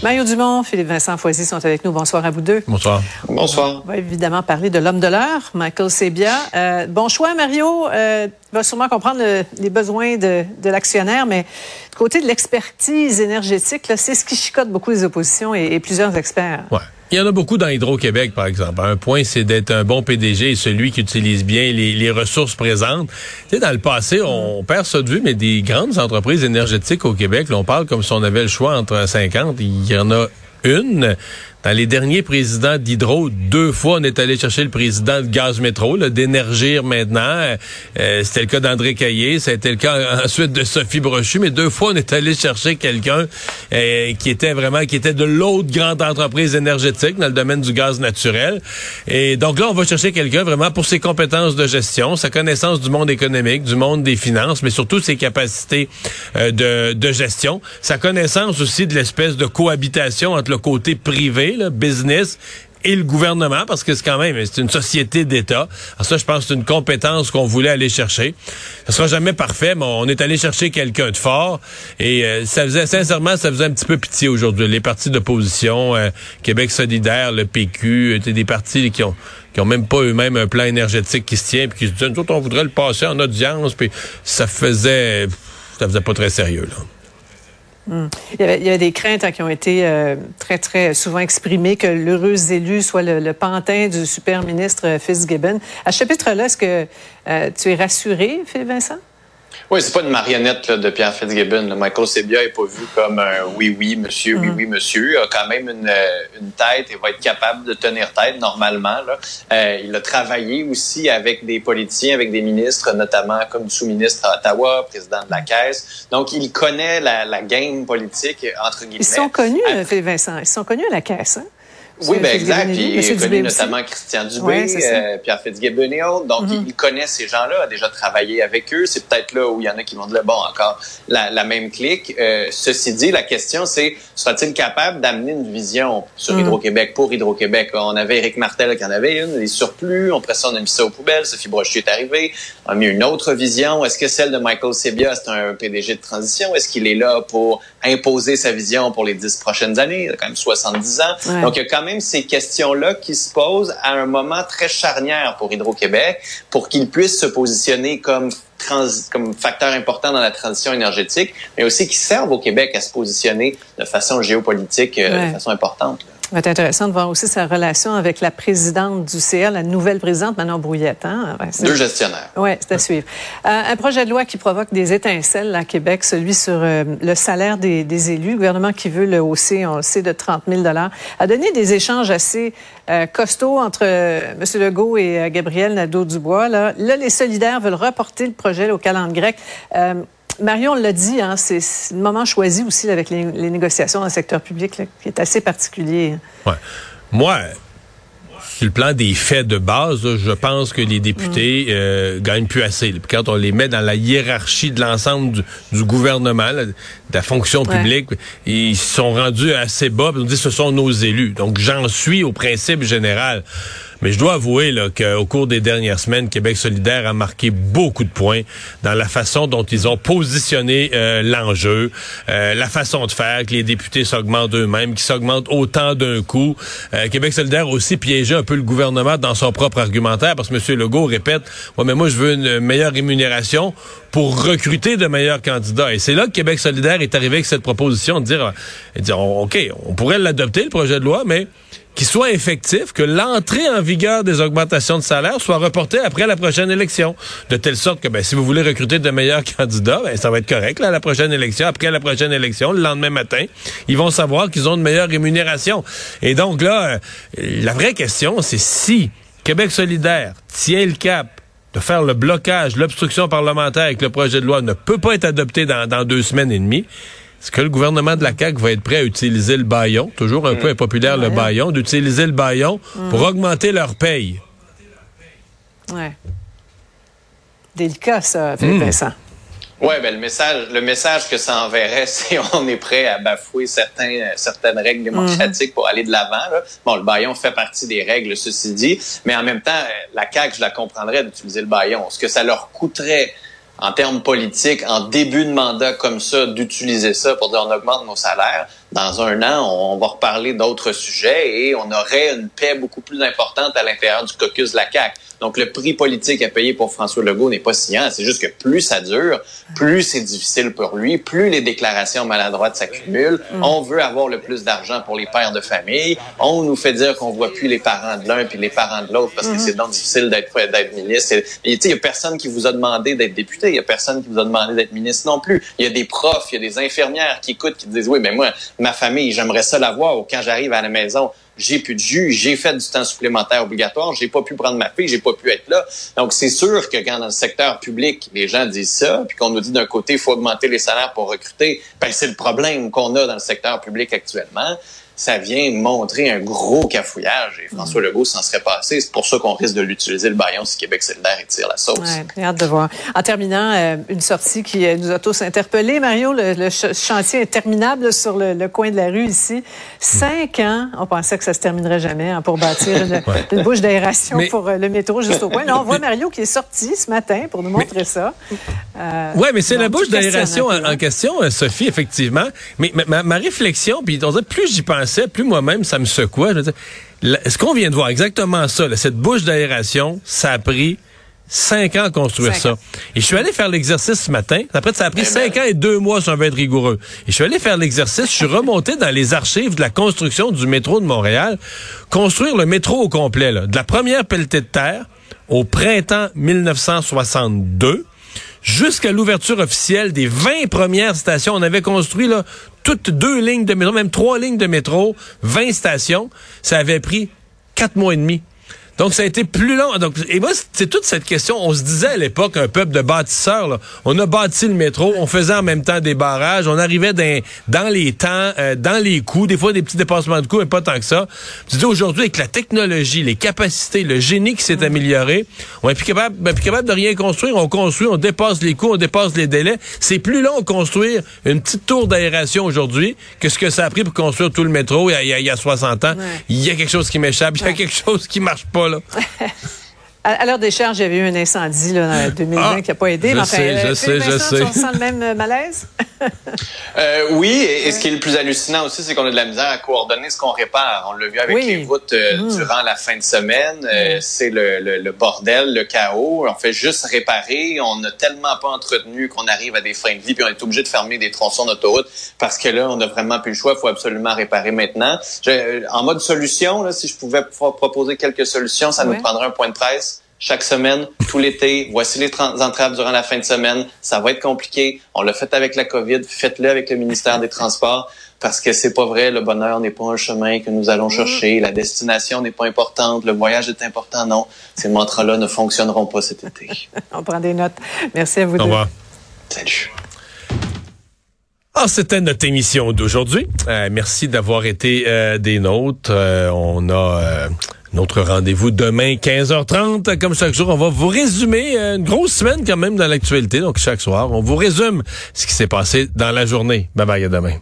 Mario Dumont, Philippe Vincent Foisy sont avec nous. Bonsoir à vous deux. Bonsoir. Bonsoir. On va évidemment parler de l'homme de l'heure, Michael Sebia. Euh, bon choix, Mario. Euh, va sûrement comprendre les besoins de, l'actionnaire, mais côté de l'expertise énergétique, c'est ce qui chicote beaucoup les oppositions et, plusieurs experts. Ouais. Il y en a beaucoup dans Hydro-Québec, par exemple. Un point, c'est d'être un bon PDG et celui qui utilise bien les, ressources présentes. Tu sais, dans le passé, on perd ça de vue, mais des grandes entreprises énergétiques au Québec, on parle comme si on avait le choix entre 50. Il y en a une dans les derniers présidents d'Hydro, deux fois, on est allé chercher le président de Gaz Métro, d'énergir maintenant. Euh, c'était le cas d'André Caillé, ça a été le cas ensuite de Sophie Brochu, mais deux fois, on est allé chercher quelqu'un euh, qui était vraiment, qui était de l'autre grande entreprise énergétique dans le domaine du gaz naturel. Et donc là, on va chercher quelqu'un vraiment pour ses compétences de gestion, sa connaissance du monde économique, du monde des finances, mais surtout ses capacités euh, de, de gestion, sa connaissance aussi de l'espèce de cohabitation entre le côté privé le business et le gouvernement, parce que c'est quand même c'est une société d'État. ça, je pense que c'est une compétence qu'on voulait aller chercher. Ça sera jamais parfait, mais on est allé chercher quelqu'un de fort. Et euh, ça faisait, sincèrement, ça faisait un petit peu pitié aujourd'hui. Les partis d'opposition, euh, Québec solidaire, le PQ, étaient des partis qui ont qui ont même pas eux-mêmes un plan énergétique qui se tient, puis qui se disent, nous autres, on voudrait le passer en audience, puis ça faisait, ça faisait pas très sérieux, là. Hmm. Il, y avait, des craintes hein, qui ont été euh, très, très souvent exprimées que l'heureux élu soit le, pantin du super ministre Fitzgibbon. À ce chapitre-là, est-ce que euh, tu es rassuré, Philippe Vincent? Oui, c'est pas une marionnette de Pierre Fitzgibbon. Michael Sebia n'est pas vu comme un oui, oui, monsieur, oui, mm-hmm. oui, monsieur. Il a quand même une, euh, une, tête et va être capable de tenir tête normalement. Là. Euh, il a travaillé aussi avec des politiciens, avec des ministres, notamment comme sous-ministre à Ottawa, président de la Caisse. Donc, il connaît la, la game politique, entre guillemets. Ils sont connus, Philippe Vincent. Ils sont connus à la Caisse. Hein? Oui, ben exact. Puis il connu notamment Christian Dubé, euh, Pierre Fitzgibbon et autres. Donc, mm-hmm. il connaît ces gens-là, a déjà travaillé avec eux. C'est peut-être là où il y en a qui vont dire, bon, encore la, la même clique. Euh, ceci dit, la question, c'est, sera-t-il capable d'amener une vision sur mm. Hydro-Québec, pour Hydro-Québec? On avait Éric Martel qui en avait une, les surplus. On ça, on a mis ça aux poubelles. Sophie Brochu est arrivée. On a mis une autre vision. Est-ce que celle de Michael Sebia, c'est un PDG de transition? Est-ce qu'il est là pour imposer sa vision pour les dix prochaines années? Il a quand même 70 ans. Donc, il y a quand même ces questions-là qui se posent à un moment très charnière pour Hydro-Québec, pour qu'il puisse se positionner comme comme facteur important dans la transition énergétique, mais aussi qui servent au Québec à se positionner de façon géopolitique euh, de façon importante. Ça va être intéressant de voir aussi sa relation avec la présidente du CA, la nouvelle présidente, Manon Brouillette. Hein? Deux gestionnaires. Oui, c'est à suivre. Euh, un projet de loi qui provoque des étincelles à Québec, celui sur euh, le salaire des, des, élus. Le gouvernement qui veut le hausser, on le sait, de 30 000 a donné des échanges assez euh, costauds entre M. Legault et Gabriel Nadeau-Dubois. Là. là, les solidaires veulent reporter le projet au calendrier grec. Marion l'a dit, hein, c'est le moment choisi aussi avec les, négociations dans le secteur public qui est assez particulier. Ouais. Moi, sur le plan des faits de base, je pense que les députés mm. euh, gagnent plus assez. quand on les met dans la hiérarchie de l'ensemble du, gouvernement, de la fonction publique, ils sont rendus assez bas. On dit ce sont nos élus. Donc j'en suis au principe général. Mais je dois avouer qu'au cours des dernières semaines, Québec solidaire a marqué beaucoup de points dans la façon dont ils ont positionné euh, l'enjeu, euh, la façon de faire, que les députés s'augmentent eux-mêmes, qu'ils s'augmentent autant d'un coup. Euh, Québec solidaire a aussi piégé un peu le gouvernement dans son propre argumentaire parce que M. Legault répète, ouais, mais moi je veux une meilleure rémunération pour recruter de meilleurs candidats. Et c'est là que Québec solidaire est arrivé avec cette proposition dire, de dire OK, on pourrait l'adopter, le projet de loi, mais qui soit effectif, que l'entrée en vigueur des augmentations de salaire soit reportée après la prochaine élection. De telle sorte que ben, si vous voulez recruter de meilleurs candidats, ben, ça va être correct là, la prochaine élection. Après la prochaine élection, le lendemain matin, ils vont savoir qu'ils ont de meilleures rémunérations. Et donc là, euh, la vraie question, c'est si Québec solidaire tient le cap de faire le blocage, l'obstruction parlementaire avec le projet de loi ne peut pas être adopté dans deux semaines et demie, est-ce que le gouvernement de la CAQ va être prêt à utiliser le baillon, toujours un mm. peu impopulaire le baillon, d'utiliser le baillon pour mm. augmenter leur paye? Ouais. Délicat, ça, Philippe mm. Vincent. Oui, ben le message, le message que ça enverrait, c'est on est prêt à bafouer certains, certaines règles démocratiques pour aller de l'avant. Bon, le baillon fait partie des règles, ceci dit, mais en même temps, la CAQ, je la comprendrais d'utiliser le baillon. Ce que ça leur coûterait en termes politiques, en début de mandat comme ça, d'utiliser ça pour dire on augmente nos salaires, dans un an, on, va reparler d'autres sujets et on aurait une paix beaucoup plus importante à l'intérieur du caucus de la CAQ. Donc, le prix politique à payer pour François Legault n'est pas grand. C'est juste que plus ça dure, plus c'est difficile pour lui, plus les déclarations maladroites s'accumulent. Mm. On veut avoir le plus d'argent pour les pères de famille. On nous fait dire qu'on voit plus les parents de l'un puis les parents de l'autre parce que mm-hmm. c'est donc difficile d'être d'être ministre. Il y a personne qui vous a demandé d'être député. Il y a personne qui vous a demandé d'être ministre non plus. Il y a des profs, il y a des infirmières qui écoutent, qui disent, oui, mais moi, ma famille, j'aimerais ça l'avoir. Quand j'arrive à la maison, j'ai plus de jus, j'ai fait du temps supplémentaire obligatoire, j'ai pas pu prendre ma fille, j'ai pas pu être là. Donc c'est sûr que quand dans le secteur public, les gens disent ça, puis qu'on nous dit d'un côté il faut augmenter les salaires pour recruter, ben c'est le problème qu'on a dans le secteur public actuellement ça vient montrer un gros cafouillage. Et François Legault s'en serait passé. C'est pour ça qu'on risque de l'utiliser, le baillon, si Québec solidaire et tire la sauce. Ouais, hâte de voir. En terminant, euh, une sortie qui euh, nous a tous interpellés. Mario, le, chantier interminable sur le, coin de la rue ici. Cinq ans, on pensait que ça se terminerait jamais hein, pour bâtir une, bouche d'aération pour euh, le métro juste au coin. Là, on voit Mario qui est sorti ce matin pour nous montrer ça. Euh, oui, mais c'est la bouche d'aération en, question, Sophie, effectivement. Mais ma, ma réflexion, puis plus j'y pense plus moi-même, ça me secouait. ce qu'on vient de voir, exactement ça, cette bouche d'aération, ça a pris cinq ans à construire ça. Et je suis allé faire l'exercice ce matin. Après, ça a pris eh cinq ben. ans et deux mois, si on veut être rigoureux. Et je suis allé faire l'exercice. Je suis remonté dans les archives de la construction du métro de Montréal. Construire le métro au complet, de la première pelletée de terre au printemps 1962 jusqu'à l'ouverture officielle des 20 premières stations. On avait construit là, toutes deux lignes de métro, même trois lignes de métro, 20 stations. Ça avait pris quatre mois et demi. Donc, ça a été plus long. Donc, et moi, c'est toute cette question. On se disait à l'époque, un peuple de bâtisseurs, là, on a bâti le métro, on faisait en même temps des barrages, on arrivait dans, dans les temps, euh, dans les coûts, des fois des petits dépassements de coûts, mais pas tant que ça. Tu dis aujourd'hui, avec la technologie, les capacités, le génie qui s'est amélioré, on est plus capable, ben, plus capable de rien construire. On construit, on dépasse les coûts, on dépasse les délais. C'est plus long de construire une petite tour d'aération aujourd'hui que ce que ça a pris pour construire tout le métro il y a, il y a 60 ans. Il y a quelque chose qui m'échappe, il y a quelque chose qui marche pas À l'heure des charges, il y avait eu un incendie là, en 2020 ah, qui n'a pas aidé. Je sais, je sais, je sais. On sent le même euh, malaise? Euh, oui, et, ce qui est le plus hallucinant aussi, c'est qu'on a de la misère à coordonner ce qu'on répare. On l'a vu avec les routes euh, mmh. durant la fin de semaine. Euh, mmh. c'est le, le, bordel, le chaos. On fait juste réparer. On n'a tellement pas entretenu qu'on arrive à des fins de vie, puis on est obligé de fermer des tronçons d'autoroute parce que là, on n'a vraiment plus le choix. Il faut absolument réparer maintenant. en mode solution, là, si je pouvais proposer quelques solutions, ça nous prendrait un point de presse chaque semaine, tout l'été. Voici les entraves durant la fin de semaine. Ça va être compliqué. On l'a fait avec la COVID. Faites-le avec le ministère des Transports parce que c'est pas vrai. Le bonheur n'est pas un chemin que nous allons chercher. La destination n'est pas importante. Le voyage est important. Non, ces mantras-là ne fonctionneront pas cet été. On prend des notes. Merci à vous Au revoir. Salut. Ah, c'était notre émission d'aujourd'hui. Euh, merci d'avoir été euh, des nôtres. Euh, on a notre rendez-vous demain, 15h30. Comme chaque jour, on va vous résumer euh, une grosse semaine quand même dans l'actualité. Donc, chaque soir, on vous résume ce qui s'est passé dans la journée. Bye bye, à demain.